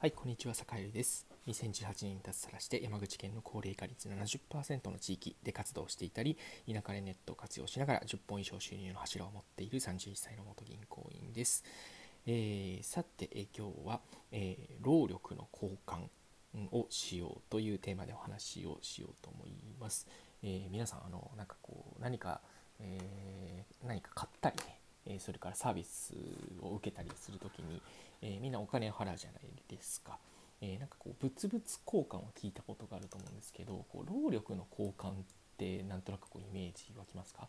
はい、こんにちは、坂井です。2018年に脱サラして山口県の高齢化率70%の地域で活動していたり、田舎でネットを活用しながら10本以上収入の柱を持っている31歳の元銀行員です。えー、さて、え今日は、えー、労力の交換をしようというテーマでお話をしようと思います。え、皆さん、あの、なんかこう、何か、え何か買ったりね、えそれからサービスを受けたりする時に、えみんなお金を払うじゃないですか。えなんかこう物々交換を聞いたことがあると思うんですけどこう労力の交換ってなんとなくこうイメージ湧きますか？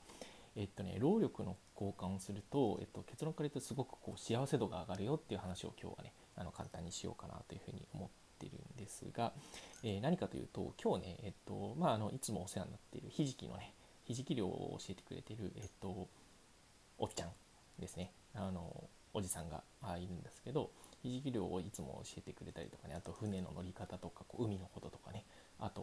えっとね、労力の交換をすると、えっと、結論から言うとすごくこう幸せ度が上がるよっていう話を今日はねあの簡単にしようかなというふうに思ってるんですが、えー、何かというと今日ね、えっとまあ、あのいつもお世話になっているひじきのねひじき漁を教えてくれてる、えっと、おっちゃんですねあのおじさんがいるんですけどひじき漁をいつも教えてくれたりとかねあと船の乗り方とかこう海のこととかねあと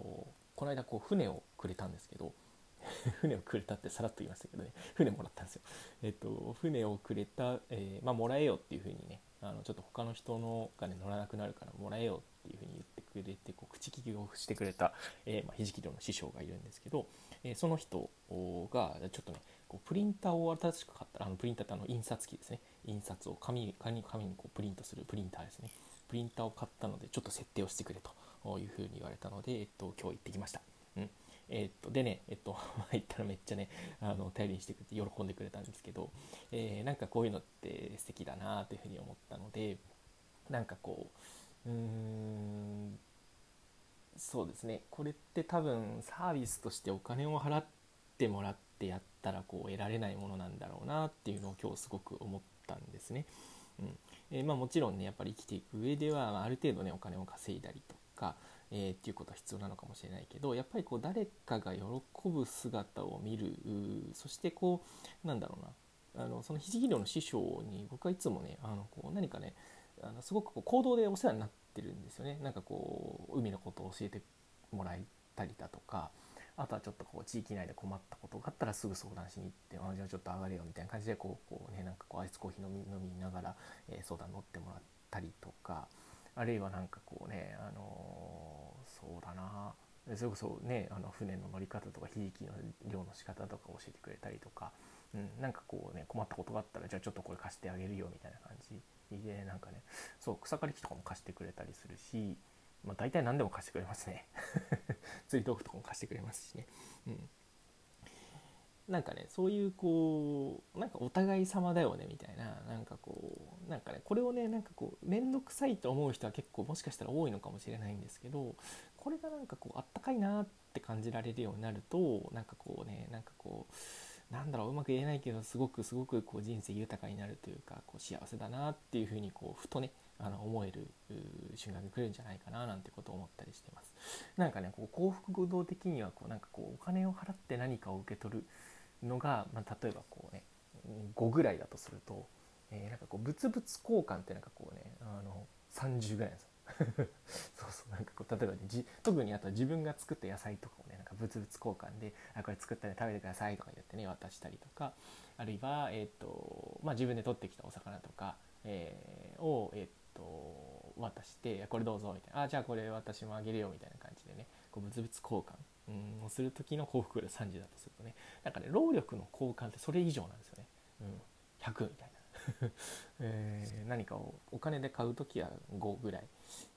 この間こう船をくれたんですけど 船をくれたってさらっと言いましたけどね船もらったんですよ。えっと船をくれた、えー、まあ、もらえよっていうふうにねあのちょっと他の人のお金乗らなくなるからもらえよっていうふうに言ってくれてこう口利きをしてくれた、えーまあ、ひじき漁の師匠がいるんですけど、えー、その人がちょっとねこうプリンターを新しく買ったあのプリンターってあの印刷機ですね。印刷を紙紙紙にこうプリントするプリンターですね。プリンターを買ったのでちょっと設定をしてくれというふうに言われたので、えっと、今日行ってきました。うん。えっと、でね、えっと、行ったらめっちゃね、あの頼りにしてくれて喜んでくれたんですけど、えー、なんかこういうのって素敵だなというふうに思ったので、なんかこう、うん、そうですね、これって多分サービスとしてお金を払ってもらってやったらこう得られないものなんだろうなっていうのを今日すごく思ったんですね。うん。えー、まあ、もちろんねやっぱり生きていく上ではある程度ねお金を稼いだりとか、えー、っていうことは必要なのかもしれないけどやっぱりこう誰かが喜ぶ姿を見るそしてこうなんだろうな。あのそのひじき漁の師匠に僕はいつもねあのこう何かねあのすごくこう行動でお世話になっててるんですよね。なんかこう海のことを教えてもらえたりだとかあとはちょっとこう地域内で困ったことがあったらすぐ相談しに行ってあじゃあちょっと上がれよみたいな感じでこうこうねなんかこうアイスコーヒー飲み飲みながら、えー、相談乗ってもらったりとかあるいは何かこうねあのー、そうだなそれこそねあの船の乗り方とかひじきの漁の仕方とか教えてくれたりとか、うん、なんかこうね困ったことがあったらじゃあちょっとこれ貸してあげるよみたいな感じでなんかねそう草刈り機とかも貸してくれたりするしまあ、大体何でも貸してくれますね。釣り道具とかも貸してくれますしね、うん、なんかねそういうこうなんかお互い様だよねみたいななんかこうなんかねこれをねなんかこう面倒くさいと思う人は結構もしかしたら多いのかもしれないんですけどこれがなんかこうあったかいなって感じられるようになるとなんかこうねなんかこうなんだろううまく言えないけどすごくすごくこう人生豊かになるというかこう幸せだなっていうふうにこうふとねあの思える瞬間が来るんじゃないかななんてことを思ったりしてます。なんかねこう幸福度的にはこうなんかこうお金を払って何かを受け取るのが、まあ、例えばこうね5ぐらいだとすると、えー、なんかこう物々交換ってなんかこうねあの30ぐらいなんですよ。そうそうなんかこう例えば、ね、じ特にあとは自分が作った野菜とかをねなんか物々交換で「あこれ作ったら食べてください」とか言ってね渡したりとかあるいは、えーとまあ、自分で取ってきたお魚とか、えー、を、えーと渡して「これどうぞ」みたいな「あじゃあこれ私もあげるよ」みたいな感じでねこう物々交換うんをする時の幸福度3時だとするとねなんかね労力の交換ってそれ以上なんですよね、うん、100みたいな。えー、何かをお金で買う時は5ぐらい。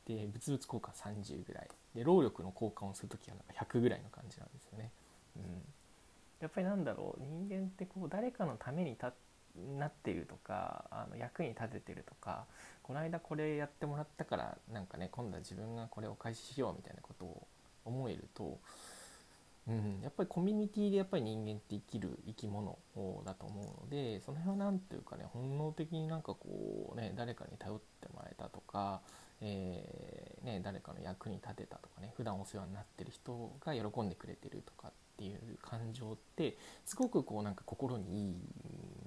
で物々交換30ぐらい。で労力の交換をする時はなんか100ぐらいの感じなんですよね。うん、やっぱりなんだろう。人間ってこう誰かのために立ってなっているとかあの役に立ててるとかこの間これやってもらったからなんかね今度は自分がこれお返ししようみたいなことを思えると、うん、やっぱりコミュニティでやっぱり人間って生きる生き物だと思うのでその辺は何ていうかね本能的になんかこうね誰かに頼ってもらえたとか、えー、ね、誰かの役に立てたとかね普段お世話になってる人が喜んでくれてるとかっていう感情ってすごくこうなんか心にいいん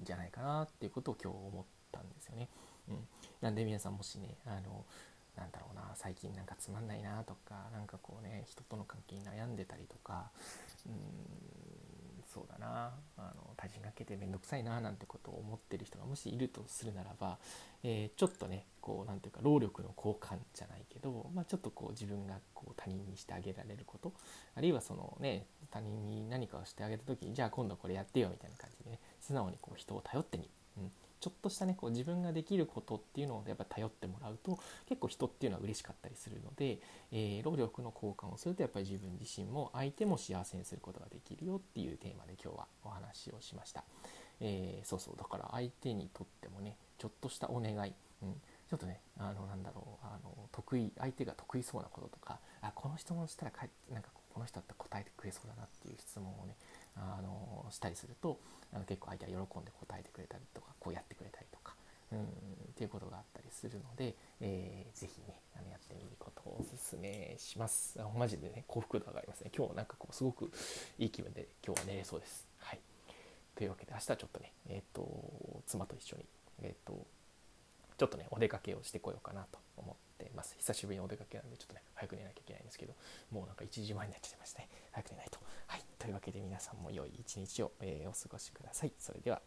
じゃないかなっていうことを今日思ったんですよね。うん、なんで皆さんもしねあのなんだろうな最近なんかつまんないなとか何かこうね人との関係に悩んでたりとかうんそうだなあの対人関係って面倒くさいななんてことを思ってる人がもしいるとするならば、えー、ちょっとねこうなんていうか労力の交換じゃないけど、まあ、ちょっとこう自分がこう他人にしてあげられることあるいはそのね他人に何かをしてあげた時にじゃあ今度これやってよみたいな感じでね素直にこう人を頼ってみ、うん、ちょっとしたねこう自分ができることっていうのをやっぱ頼ってもらうと結構人っていうのは嬉しかったりするので、えー、労力の交換をするとやっぱり自分自身も相手も幸せにすることができるよっていうテーマで今日はお話をしました。えー、そうそう。だから相手にとってもねちょっとしたお願い、うん、ちょっとねあのなんだろう。あの得意相手が得意そうなこととかあこの質問したらかなんかこの人だったら答えてくれそうだなっていう質問をねしたりするとあの結構相手は喜んで答えてくれたりとかこうやってくれたりとか、うん、っていうことがあったりするので、えー、ぜひねあのやってみることをおすすめします。マジでね幸福度上がりますね。今日なんかこうすごくいい気分で今日は寝れそうです。はい。というわけで明日はちょっとねえっ、ー、と妻と一緒にえっ、ー、とちょっとねお出かけをしてこようかなと思ってます。久しぶりにお出かけなんでちょっとね早く寝なきゃいけないんですけどもうなんか1時前になっちゃいましたね早く寝ないと。はい。というわけで皆さんも良い一日を、えー、お過ごしください。それでは。